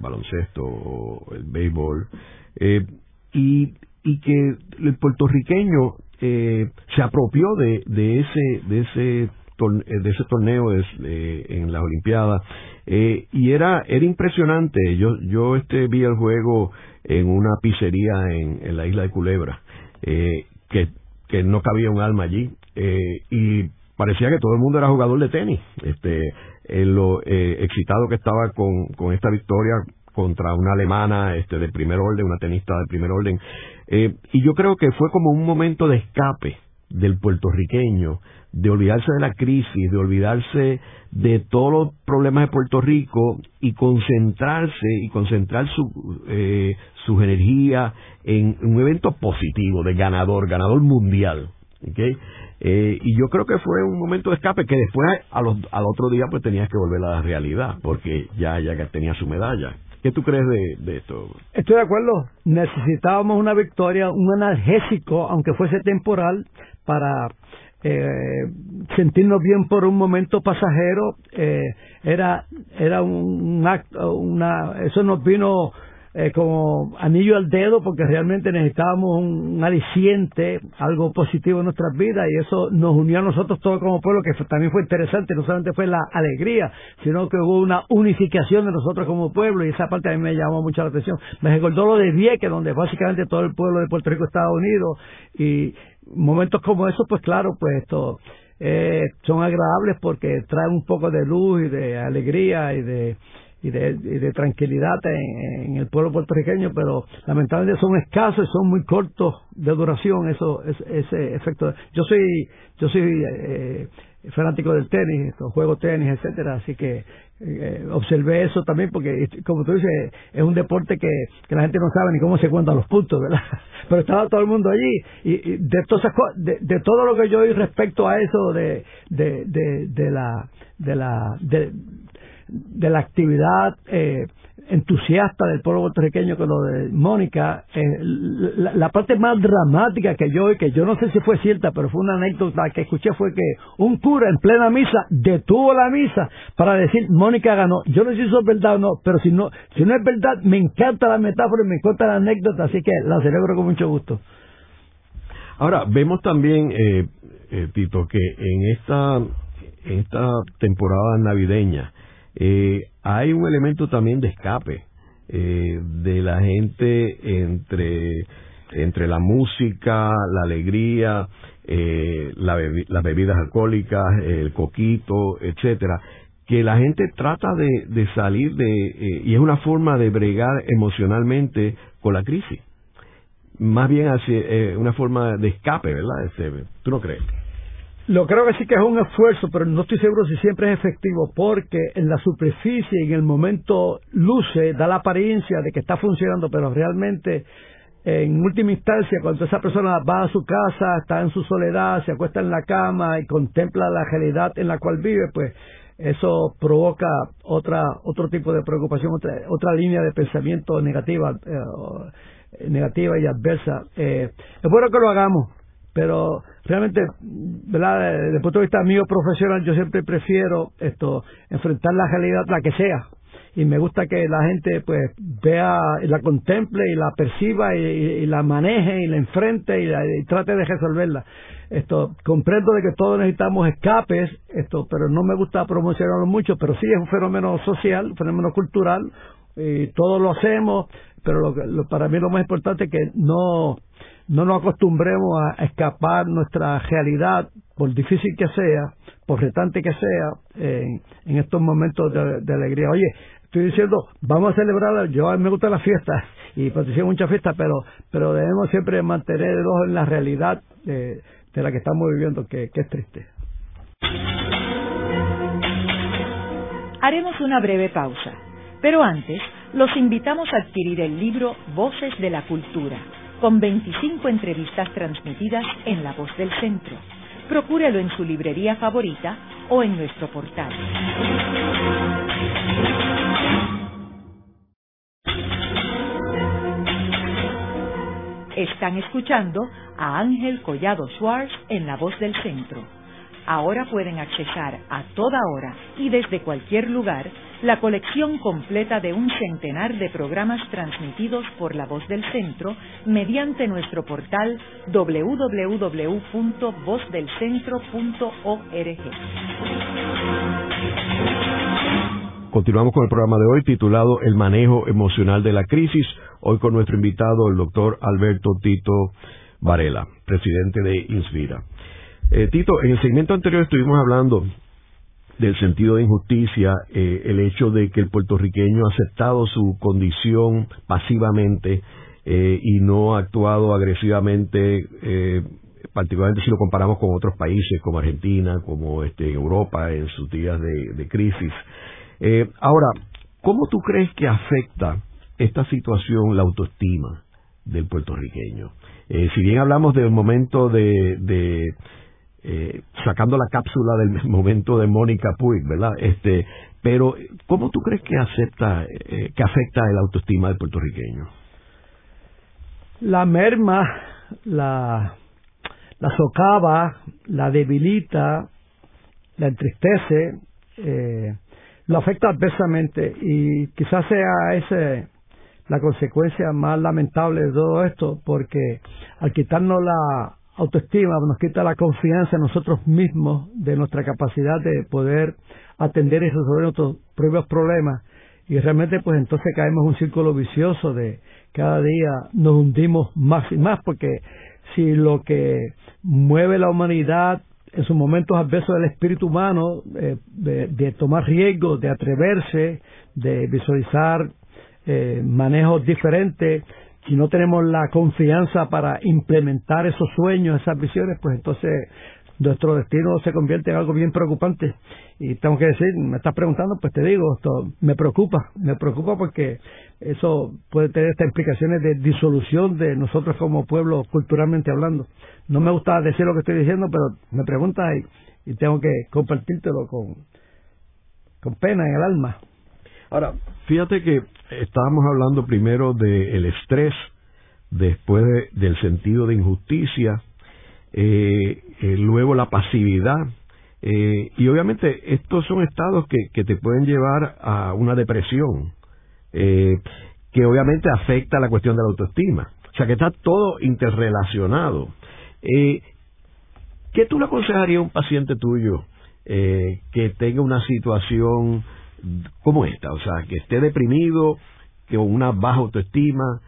baloncesto o el béisbol, eh, y, y que el puertorriqueño eh, se apropió de, de ese de ese eh, de ese torneo en las Olimpiadas y era era impresionante. Yo yo este vi el juego en una pizzería en, en la isla de Culebra que que no cabía un alma allí y parecía que todo el mundo era jugador de tenis este en lo eh, excitado que estaba con, con esta victoria contra una alemana este de primer orden, una tenista de primer orden. Eh, y yo creo que fue como un momento de escape del puertorriqueño, de olvidarse de la crisis, de olvidarse de todos los problemas de Puerto Rico y concentrarse y concentrar su, eh, sus energías en un evento positivo, de ganador, ganador mundial. Eh, y yo creo que fue un momento de escape que después al otro día pues tenías que volver a la realidad porque ya ya tenía su medalla. ¿Qué tú crees de, esto? Estoy de acuerdo. Necesitábamos una victoria, un analgésico, aunque fuese temporal, para eh, sentirnos bien por un momento pasajero. Eh, era era un, acto, una, eso nos vino eh, como anillo al dedo porque realmente necesitábamos un, aliciente, algo positivo en nuestras vidas y eso nos unió a nosotros todos como pueblo, que también fue interesante, no solamente fue la alegría, sino que hubo una unificación de nosotros como pueblo y esa parte a mí me llamó mucho la atención. Me recordó lo de Vieques, donde básicamente todo el pueblo de Puerto Rico estaba unido y momentos como esos, pues claro, pues esto... Eh, son agradables porque traen un poco de luz y de alegría y de y de, tranquilidad en, el pueblo puertorriqueño, pero lamentablemente son escasos y son muy cortos de duración eso, ese efecto. Yo soy yo soy eh, fanático del tenis, juego tenis, etcétera, así que eh, observé eso también porque como tú dices es un deporte que, que la gente no sabe ni cómo se cuentan los puntos, ¿verdad? Pero estaba todo el mundo allí y, de todas de, de todo lo que yo oí respecto a eso de de, de, de la de la de, de la actividad eh, entusiasta del pueblo puertorriqueño con lo de Mónica, eh, la, parte más dramática que yo, que yo no sé si fue cierta, pero fue una anécdota que escuché fue que un cura en plena misa detuvo la misa para decir Mónica ganó. Yo no sé si eso es verdad o no, pero si no, si no es verdad, me encanta la metáfora y me encanta la anécdota, así que la celebro con mucho gusto. Ahora, vemos también, eh, eh Tito, que en esta, en esta temporada navideña, eh, hay un elemento también de escape eh, de la gente entre, entre la música, la alegría, eh, las bebidas alcohólicas, el coquito, etcétera, que la gente trata de, de salir de, eh, y es una forma de bregar emocionalmente con la crisis. Más bien hacia, eh, una forma de escape, ¿verdad? Este, ¿Tú no crees? Lo creo que sí que es un esfuerzo, pero no estoy seguro si siempre es efectivo, porque en la superficie, en el momento luce, da la apariencia de que está funcionando, pero realmente, en última instancia, cuando esa persona va a su casa, está en su soledad, se acuesta en la cama y contempla la realidad en la cual vive, pues eso provoca otra otro tipo de preocupación, otra, otra línea de pensamiento negativa, eh, negativa y adversa. Eh, es bueno que lo hagamos, pero realmente, ¿verdad? Desde el punto de vista mío profesional, yo siempre prefiero esto, enfrentar la realidad, la que sea, y me gusta que la gente pues vea y la contemple y la perciba y, la maneje y la enfrente y, trate de resolverla esto comprendo de que todos necesitamos escapes esto pero no me gusta promocionarlo mucho pero sí es un fenómeno social un fenómeno cultural y todos lo hacemos pero lo, para mí lo más importante es que no no nos acostumbremos a escapar nuestra realidad, por difícil que sea, por retante que sea, en, estos momentos de, alegría. Oye, estoy diciendo, vamos a celebrar, yo a mí me gusta la fiesta y participo en muchas fiestas, pero, pero debemos siempre mantener el ojo en la realidad de, la que estamos viviendo, que es triste. Haremos una breve pausa, pero antes los invitamos a adquirir el libro Voces de la Cultura con 25 entrevistas transmitidas en La Voz del Centro. Procúrelo en su librería favorita o en nuestro portal. Están escuchando a Ángel Collado Schwartz en La Voz del Centro. Ahora pueden accesar a toda hora y desde cualquier lugar la colección completa de un centenar de programas transmitidos por la voz del centro mediante nuestro portal www.vozdelcentro.org. Continuamos con el programa de hoy titulado El manejo emocional de la crisis, hoy con nuestro invitado el doctor Alberto Tito Varela, presidente de Inspira. Eh, Tito, en el segmento anterior estuvimos hablando del sentido de injusticia, eh, el hecho de que el puertorriqueño ha aceptado su condición pasivamente eh, y no ha actuado agresivamente, eh, particularmente si lo comparamos con otros países como Argentina, como este, Europa en sus días de, de crisis. ahora, ¿cómo tú crees que afecta esta situación la autoestima del puertorriqueño? si bien hablamos del momento de, de eh, sacando la cápsula del momento de Mónica Puig, ¿verdad? Este, pero ¿cómo tú crees que acepta, eh, que afecta el autoestima del puertorriqueño? La merma, la, la socava, la debilita, la entristece, eh, lo afecta adversamente y quizás sea ese la consecuencia más lamentable de todo esto, porque al quitarnos la autoestima, nos quita la confianza en nosotros mismos, de nuestra capacidad de poder atender y resolver nuestros propios problemas, y realmente pues entonces caemos en un círculo vicioso de cada día nos hundimos más y más, porque si lo que mueve la humanidad en sus momentos adversos del espíritu humano, eh, de, tomar riesgos, de atreverse, de visualizar eh, manejos diferentes, si no tenemos la confianza para implementar esos sueños, esas visiones, pues entonces nuestro destino se convierte en algo bien preocupante. Y tengo que decir, me estás preguntando, pues te digo, esto me preocupa, me preocupa porque eso puede tener estas implicaciones de disolución de nosotros como pueblo culturalmente hablando. No me gusta decir lo que estoy diciendo, pero me preguntas y, tengo que compartírtelo con, con pena en el alma. Ahora, fíjate que estábamos hablando primero del estrés, después del sentido de injusticia, eh, eh, luego la pasividad, eh, y obviamente estos son estados que, que, te pueden llevar a una depresión, que obviamente afecta la cuestión de la autoestima. O sea que está todo interrelacionado. ¿Qué tú le aconsejarías a un paciente tuyo que tenga una situación como esta? O sea, que esté deprimido, que con una baja autoestima,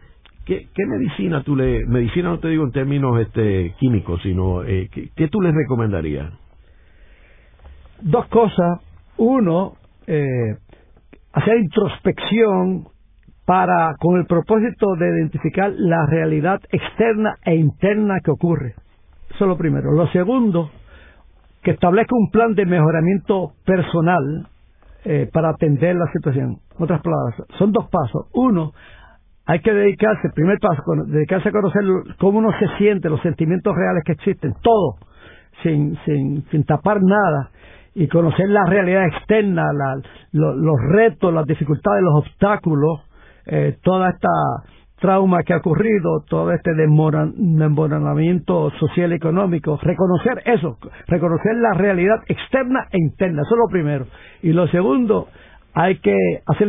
¿Qué, medicina tú le, medicina no te digo en términos este, químicos, sino eh, ¿qué, tú les recomendarías? Dos cosas. Uno, eh, hacer introspección para, con el propósito de identificar la realidad externa e interna que ocurre. Eso es lo primero. Lo segundo, que establezca un plan de mejoramiento personal eh, para atender la situación. otras palabras, son dos pasos. Uno, hay que dedicarse, primer paso, dedicarse a conocer cómo uno se siente, los sentimientos reales que existen, todo, sin, sin, sin tapar nada, y conocer la realidad externa, los retos, las dificultades, los obstáculos, eh, toda esta trauma que ha ocurrido, todo este desmoronamiento social y económico, reconocer eso, reconocer la realidad externa e interna, eso es lo primero. Y lo segundo, hay que hacer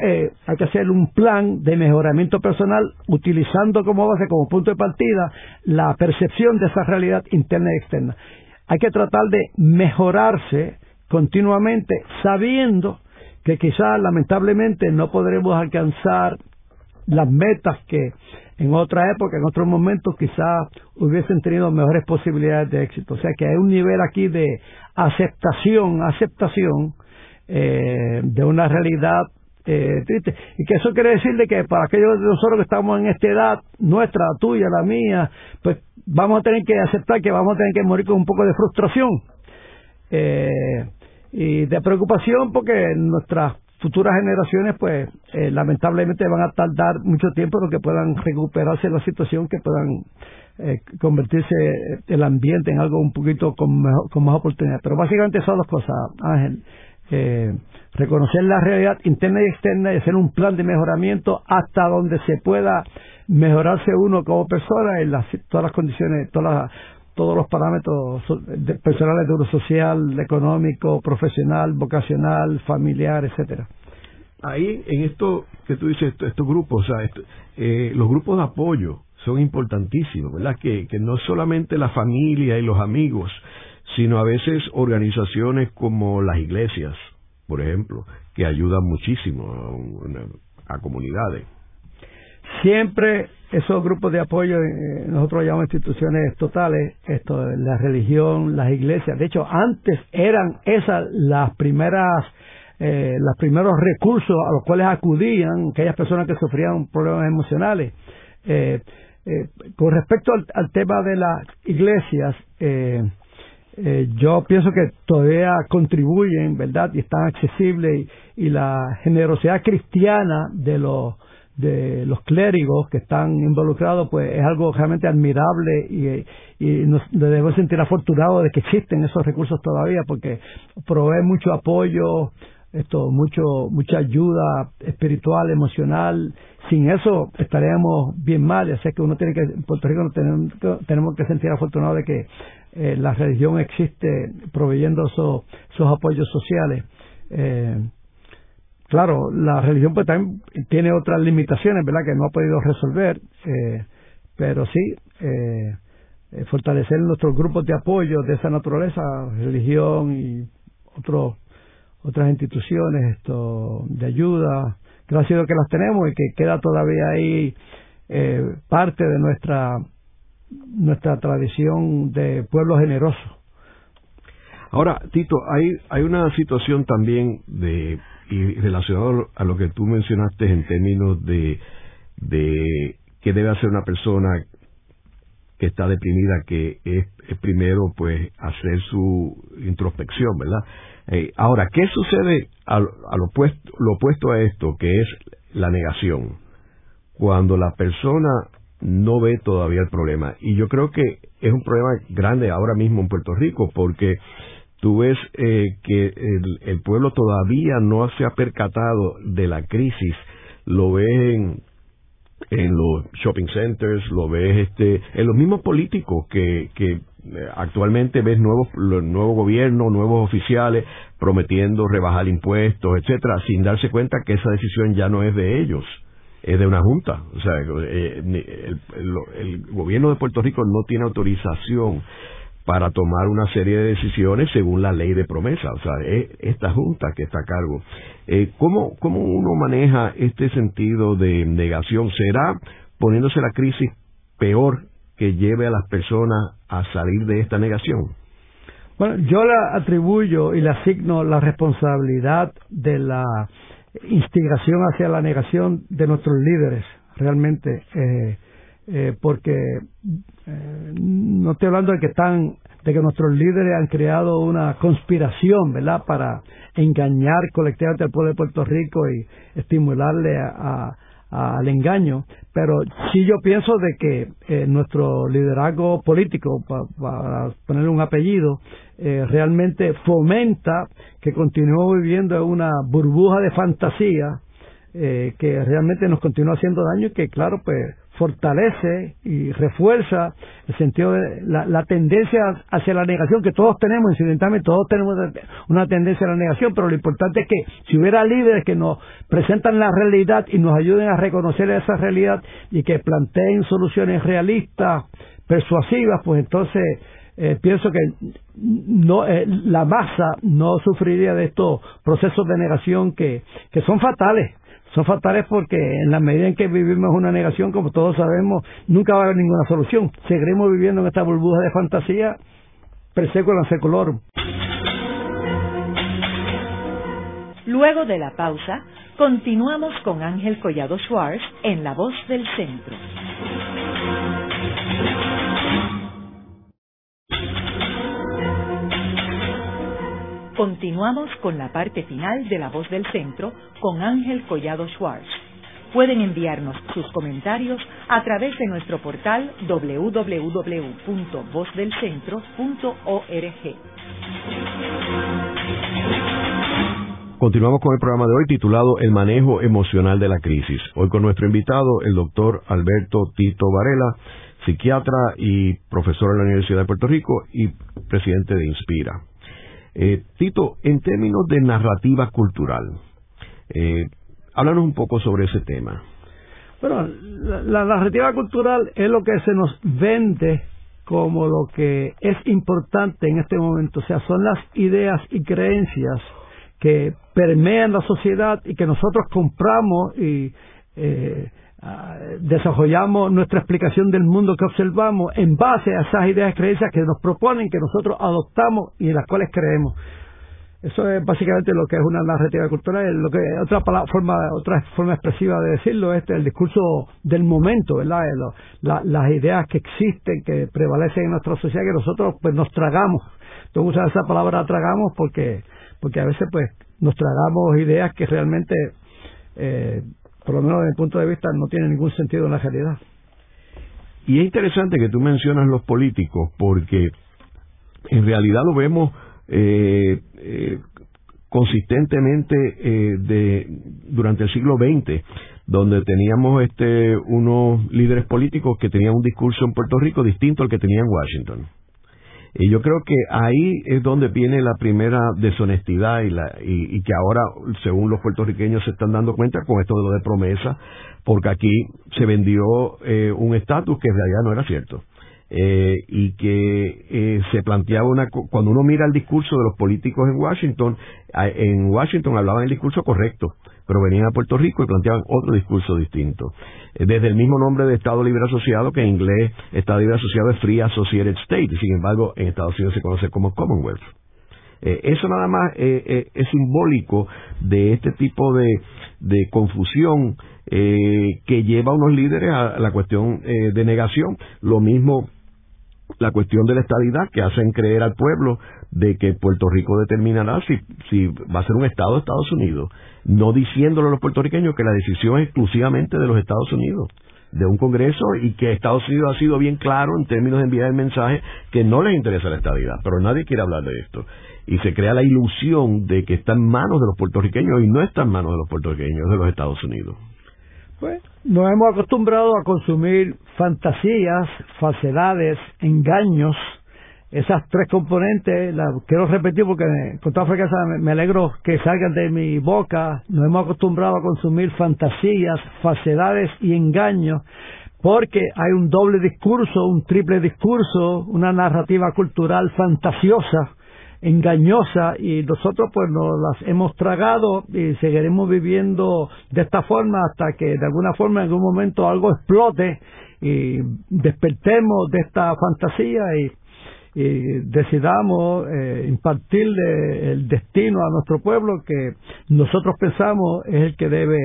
eh, hay que hacer un plan de mejoramiento personal utilizando como base como punto de partida la percepción de esa realidad interna y externa hay que tratar de mejorarse continuamente sabiendo que quizás lamentablemente no podremos alcanzar las metas que en otra época, en otros momentos quizás hubiesen tenido mejores posibilidades de éxito. O sea que hay un nivel aquí de aceptación, aceptación eh, de una realidad eh, triste. Y que eso quiere decir de que para aquellos de nosotros que estamos en esta edad, nuestra, tuya, la mía, pues vamos a tener que aceptar que vamos a tener que morir con un poco de frustración eh, y de preocupación porque nuestras futuras generaciones pues eh, lamentablemente van a tardar mucho tiempo en que puedan recuperarse la situación, que puedan eh, convertirse el ambiente en algo un poquito con, con más oportunidad. Pero básicamente son dos cosas, Ángel eh, reconocer la realidad interna y externa y hacer un plan de mejoramiento hasta donde se pueda mejorarse uno como persona en las, todas las condiciones, todas todos los parámetros personales de uno social, económico, profesional, vocacional, familiar, etcétera. Ahí, en esto que tú dices, estos, grupos, o sea, eh, los grupos de apoyo son importantísimos, ¿verdad? Que, que no solamente la familia y los amigos, sino a veces organizaciones como las iglesias, por ejemplo, que ayudan muchísimo a, comunidades. Siempre esos grupos de apoyo, eh, nosotros llamamos instituciones totales, esto, la religión, las iglesias, de hecho antes eran esas las primeras eh, los primeros recursos a los cuales acudían aquellas personas que sufrían problemas emocionales. Eh, eh con respecto al, tema de las iglesias, yo pienso que todavía contribuyen, ¿verdad? Y están accesibles y, la generosidad cristiana de los de los clérigos que están involucrados, pues es algo realmente admirable y, y nos debemos sentir afortunados de que existen esos recursos todavía porque provee mucho apoyo, esto mucho mucha ayuda espiritual, emocional. Sin eso estaríamos bien mal, así que uno tiene que en Puerto Rico tenemos, tenemos que sentir afortunados de que eh, la religión existe proveyendo esos, esos apoyos sociales. Eh, claro, la religión pues también tiene otras limitaciones, ¿verdad? Que no ha podido resolver, eh, pero sí, eh, eh, fortalecer nuestros grupos de apoyo de esa naturaleza, religión y otros otras instituciones esto de ayuda, gracias a que las tenemos y que queda todavía ahí eh, parte de nuestra nuestra tradición de pueblo generoso. Ahora, Tito, hay, hay una situación también de y relacionado a lo que tú mencionaste en términos de, de qué debe hacer una persona que está deprimida, que es, primero pues hacer su introspección, ¿verdad? Eh, ahora, ¿qué sucede a, lo, opuesto, lo opuesto a esto, que es la negación? Cuando la persona no ve todavía el problema. Y yo creo que es un problema grande ahora mismo en Puerto Rico, porque tú ves eh, que el, el, pueblo todavía no se ha percatado de la crisis, lo ves en, en los shopping centers, lo ves este, en los mismos políticos que, que eh, actualmente ves nuevos, nuevos gobiernos, nuevos oficiales prometiendo rebajar impuestos, etcétera, sin darse cuenta que esa decisión ya no es de ellos, es de una junta. O sea, eh, el, el, gobierno de Puerto Rico no tiene autorización para tomar una serie de decisiones según la ley de promesa. O sea, es esta junta que está a cargo. Eh, ¿cómo, ¿Cómo uno maneja este sentido de negación? ¿Será poniéndose la crisis peor que lleve a las personas a salir de esta negación? Bueno, yo la atribuyo y le asigno la responsabilidad de la instigación hacia la negación de nuestros líderes, realmente. Eh, eh, porque eh, no estoy hablando de que están de que nuestros líderes han creado una conspiración, ¿verdad?, para engañar colectivamente al pueblo de Puerto Rico y estimularle al engaño, pero sí yo pienso de que eh, nuestro liderazgo político, para ponerle un apellido, realmente fomenta que continuemos viviendo en una burbuja de fantasía que realmente nos continúa haciendo daño y que, claro, pues fortalece y refuerza el sentido de la, tendencia hacia la negación que todos tenemos, incidentalmente todos tenemos una tendencia a la negación, pero lo importante es que si hubiera líderes que nos presentan la realidad y nos ayuden a reconocer esa realidad y que planteen soluciones realistas, persuasivas, pues entonces eh, pienso que no eh, la masa no sufriría de estos procesos de negación que, que son fatales son fatales porque en la medida en que vivimos una negación, como todos sabemos, nunca va a haber ninguna solución. Seguiremos viviendo en esta burbuja de fantasía, per secular. Luego de la pausa, continuamos con Ángel Collado Schwartz en La Voz del Centro. Continuamos con la parte final de La Voz del Centro con Ángel Collado Schwartz. Pueden enviarnos sus comentarios a través de nuestro portal www.vozdelcentro.org. Continuamos con el programa de hoy titulado El manejo emocional de la crisis. Hoy con nuestro invitado, el doctor Alberto Tito Varela, psiquiatra y profesor en la Universidad de Puerto Rico y presidente de Inspira. Eh, Tito, en términos de narrativa cultural, eh, háblanos un poco sobre ese tema. Bueno, la, narrativa cultural es lo que se nos vende como lo que es importante en este momento, o sea, son las ideas y creencias que permean la sociedad y que nosotros compramos y eh, desarrollamos nuestra explicación del mundo que observamos en base a esas ideas y creencias que nos proponen, que nosotros adoptamos y en las cuales creemos. Eso es básicamente lo que es una narrativa cultural. Lo que otra forma, otra forma expresiva de decirlo es el discurso del momento, ¿verdad? las ideas que existen, que prevalecen en nuestra sociedad, que nosotros pues nos tragamos. Entonces usar esa palabra tragamos porque porque a veces pues nos tragamos ideas que realmente eh, por lo menos desde mi punto de vista, no tiene ningún sentido en la realidad. Y es interesante que tú mencionas los políticos, porque en realidad lo vemos eh, eh, consistentemente eh, de, durante el siglo XX, donde teníamos este, unos líderes políticos que tenían un discurso en Puerto Rico distinto al que tenía en Washington. Y yo creo que ahí es donde viene la primera deshonestidad y, la, y, que ahora, según los puertorriqueños, se están dando cuenta con esto de lo de promesa, porque aquí se vendió eh, un estatus que de allá no era cierto. Eh, y que eh, se planteaba una cuando uno mira el discurso de los políticos en Washington en Washington hablaban el discurso correcto pero venían a Puerto Rico y planteaban otro discurso distinto. Eh, desde el mismo nombre de Estado Libre Asociado, que en inglés Estado Libre Asociado es Free Associated State, sin embargo en Estados Unidos se conoce como Commonwealth. Eh, eso nada más eh, es simbólico de este tipo de, de confusión que lleva a unos líderes a la cuestión de negación. Lo mismo la cuestión de la estabilidad que hacen creer al pueblo de que Puerto Rico determinará si, si va a ser un Estado de Estados Unidos no diciéndole a los puertorriqueños que la decisión es exclusivamente de los Estados Unidos, de un Congreso y que Estados Unidos ha sido bien claro en términos de enviar el mensaje que no les interesa la estabilidad, pero nadie quiere hablar de esto. Y se crea la ilusión de que está en manos de los puertorriqueños y no está en manos de los puertorriqueños, de los Estados Unidos. Pues nos hemos acostumbrado a consumir fantasías, falsedades, engaños, esas tres componentes, las quiero repetir porque con toda frecuencia me, alegro que salgan de mi boca, nos hemos acostumbrado a consumir fantasías, falsedades y engaños, porque hay un doble discurso, un triple discurso, una narrativa cultural fantasiosa, engañosa, y nosotros pues nos las hemos tragado y seguiremos viviendo de esta forma hasta que de alguna forma en algún momento algo explote y despertemos de esta fantasía y y decidamos eh, impartirle el destino a nuestro pueblo que nosotros pensamos es el que debe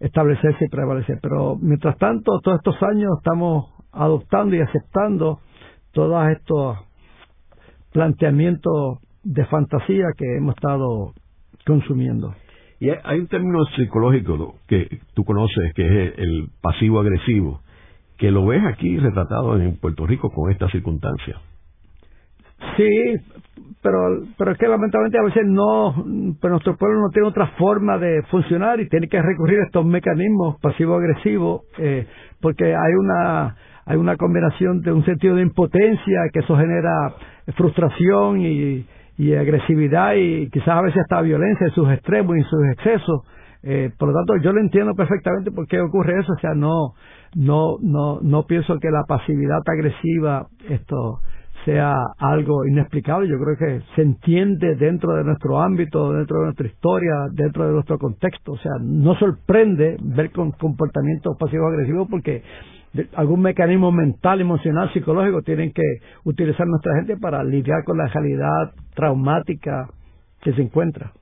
establecerse y prevalecer. Pero mientras tanto, todos estos años estamos adoptando y aceptando todos estos planteamientos de fantasía que hemos estado consumiendo. Y hay un término psicológico que tú conoces, que es el pasivo agresivo, que lo ves aquí retratado en Puerto Rico con esta circunstancia. Sí, pero, pero es que lamentablemente a veces no, pero nuestro pueblo no tiene otra forma de funcionar y tiene que recurrir a estos mecanismos pasivo-agresivos, eh, porque hay una, hay una combinación de un sentido de impotencia que eso genera frustración y, y agresividad y quizás a veces hasta violencia en sus extremos y en sus excesos. Eh, por lo tanto, yo lo entiendo perfectamente por qué ocurre eso. O sea, no, no, no, no pienso que la pasividad agresiva esto sea algo inexplicable. Yo creo que se entiende dentro de nuestro ámbito, dentro de nuestra historia, dentro de nuestro contexto. O sea, no sorprende ver con comportamientos pasivos agresivos porque algún mecanismo mental, emocional, psicológico tienen que utilizar nuestra gente para lidiar con la realidad traumática que se encuentra.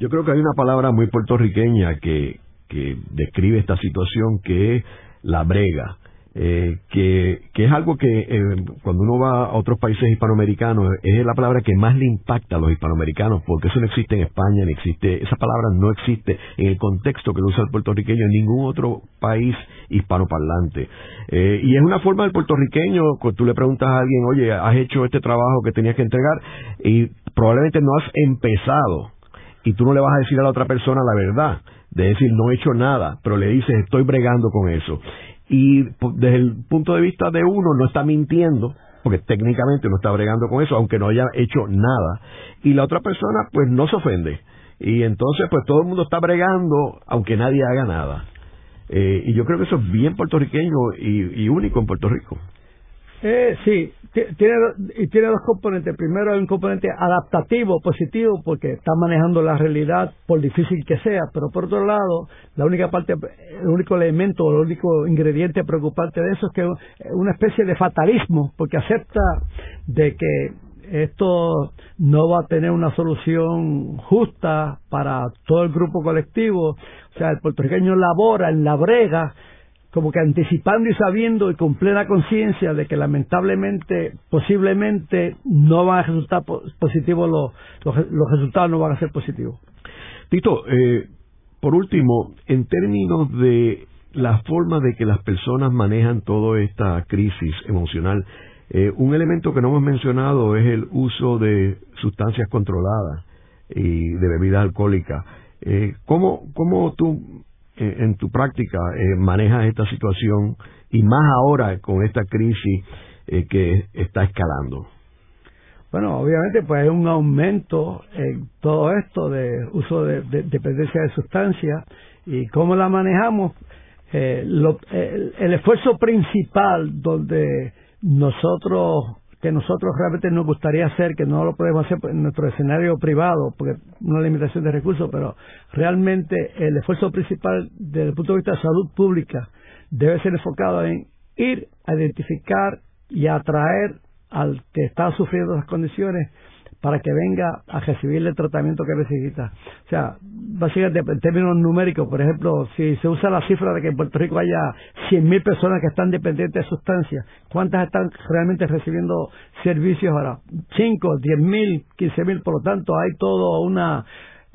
Yo creo que hay una palabra muy puertorriqueña que, que describe esta situación que es la brega eh, que, que, es algo que eh, cuando uno va a otros países hispanoamericanos es la palabra que más le impacta a los hispanoamericanos porque eso no existe en España, ni existe, esa palabra no existe en el contexto que lo usa el puertorriqueño en ningún otro país hispanoparlante. Eh, y es una forma del puertorriqueño, cuando tú le preguntas a alguien, oye, has hecho este trabajo que tenías que entregar y probablemente no has empezado y tú no le vas a decir a la otra persona la verdad de decir no he hecho nada, pero le dices estoy bregando con eso y desde el punto de vista de uno no está mintiendo porque técnicamente no está bregando con eso aunque no haya hecho nada. Y la otra persona pues no se ofende. Y entonces pues todo el mundo está bregando aunque nadie haga nada. Eh, y yo creo que eso es bien puertorriqueño y único en Puerto Rico. Eh, sí, tiene, y tiene dos componentes. Primero hay un componente adaptativo, positivo, porque está manejando la realidad por difícil que sea, pero por otro lado, la única parte, el único elemento, el único ingrediente preocupante de eso es que es una especie de fatalismo, porque acepta de que esto no va a tener una solución justa para todo el grupo colectivo. O sea, el puertorriqueño labora en la brega como que anticipando y sabiendo y con plena conciencia de que lamentablemente, posiblemente, no van a resultar positivos los, los, resultados no van a ser positivos. Tito, eh, por último, en términos de la forma de que las personas manejan toda esta crisis emocional, eh, un elemento que no hemos mencionado es el uso de sustancias controladas y de bebidas alcohólicas. Eh, ¿cómo, ¿Cómo tú eh, en tu práctica eh, manejas esta situación y más ahora con esta crisis eh, que está escalando? Bueno, obviamente pues hay un aumento en todo esto de uso de, dependencia de sustancias y cómo la manejamos. Eh, el, esfuerzo principal donde nosotros que nosotros realmente nos gustaría hacer, que no lo podemos hacer en nuestro escenario privado, porque una limitación de recursos, pero realmente el esfuerzo principal desde el punto de vista de salud pública debe ser enfocado en ir a identificar y atraer al que está sufriendo las condiciones para que venga a recibir el tratamiento que necesita. O sea, básicamente en términos numéricos, por ejemplo, si se usa la cifra de que en Puerto Rico haya 100.000 personas que están dependientes de sustancias, ¿cuántas están realmente recibiendo servicios ahora? 5, 10.000, 15.000, por lo tanto hay todo una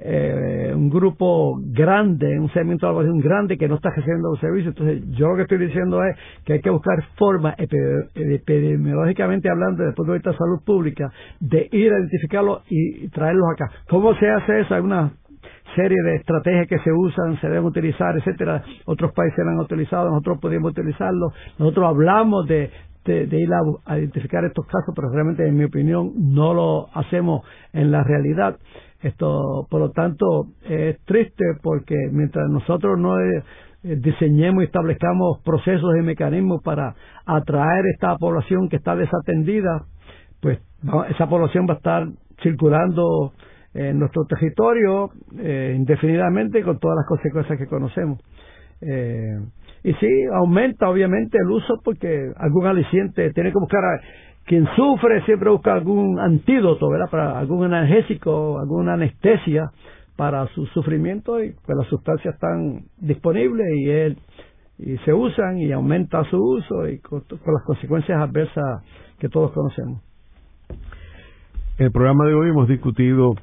eh, un grupo grande, un segmento algo así, un grande que no está recibiendo los servicios. Entonces, yo lo que estoy diciendo es que hay que buscar formas, epidemiológicamente hablando, punto de de salud pública, de ir a identificarlos y traerlos acá. ¿Cómo se hace eso? Hay una serie de estrategias que se usan, se deben utilizar, etcétera. Otros países lo han utilizado, nosotros podemos utilizarlo. Nosotros hablamos de, de, ir a, identificar estos casos, pero realmente, en mi opinión, no lo hacemos en la realidad. Esto, por lo tanto, es triste porque mientras nosotros no eh, diseñemos y establezcamos procesos y mecanismos para atraer esta población que está desatendida, pues esa población va a estar circulando en nuestro territorio eh, indefinidamente con todas las consecuencias que conocemos. Eh, y sí, aumenta obviamente el uso porque algún aliciente tiene que buscar quien sufre siempre busca algún antídoto, ¿verdad? Para algún analgésico, alguna anestesia para su sufrimiento y pues las sustancias están disponibles y él y se usan y aumenta su uso y con, las consecuencias adversas que todos conocemos. En el programa de hoy hemos discutido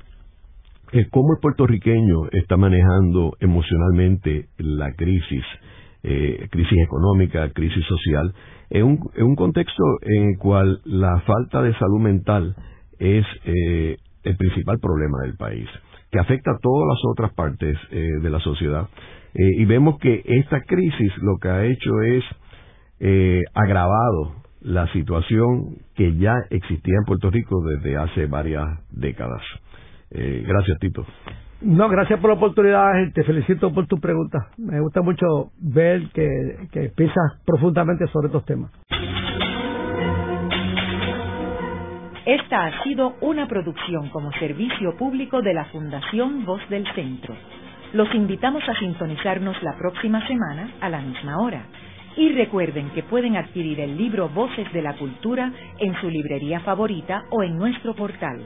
eh, cómo el puertorriqueño está manejando emocionalmente la crisis, eh, crisis económica, crisis social, en un, contexto en el cual la falta de salud mental es eh, el principal problema del país, que afecta a todas las otras partes eh, de la sociedad. Eh, y vemos que esta crisis lo que ha hecho es agravado la situación que ya existía en Puerto Rico desde hace varias décadas. gracias, Tito. No, gracias por la oportunidad, te felicito por tu pregunta. Me gusta mucho ver que, que piensas profundamente sobre estos temas. Esta ha sido una producción como servicio público de la Fundación Voz del Centro. Los invitamos a sintonizarnos la próxima semana a la misma hora. Y recuerden que pueden adquirir el libro Voces de la Cultura en su librería favorita o en nuestro portal.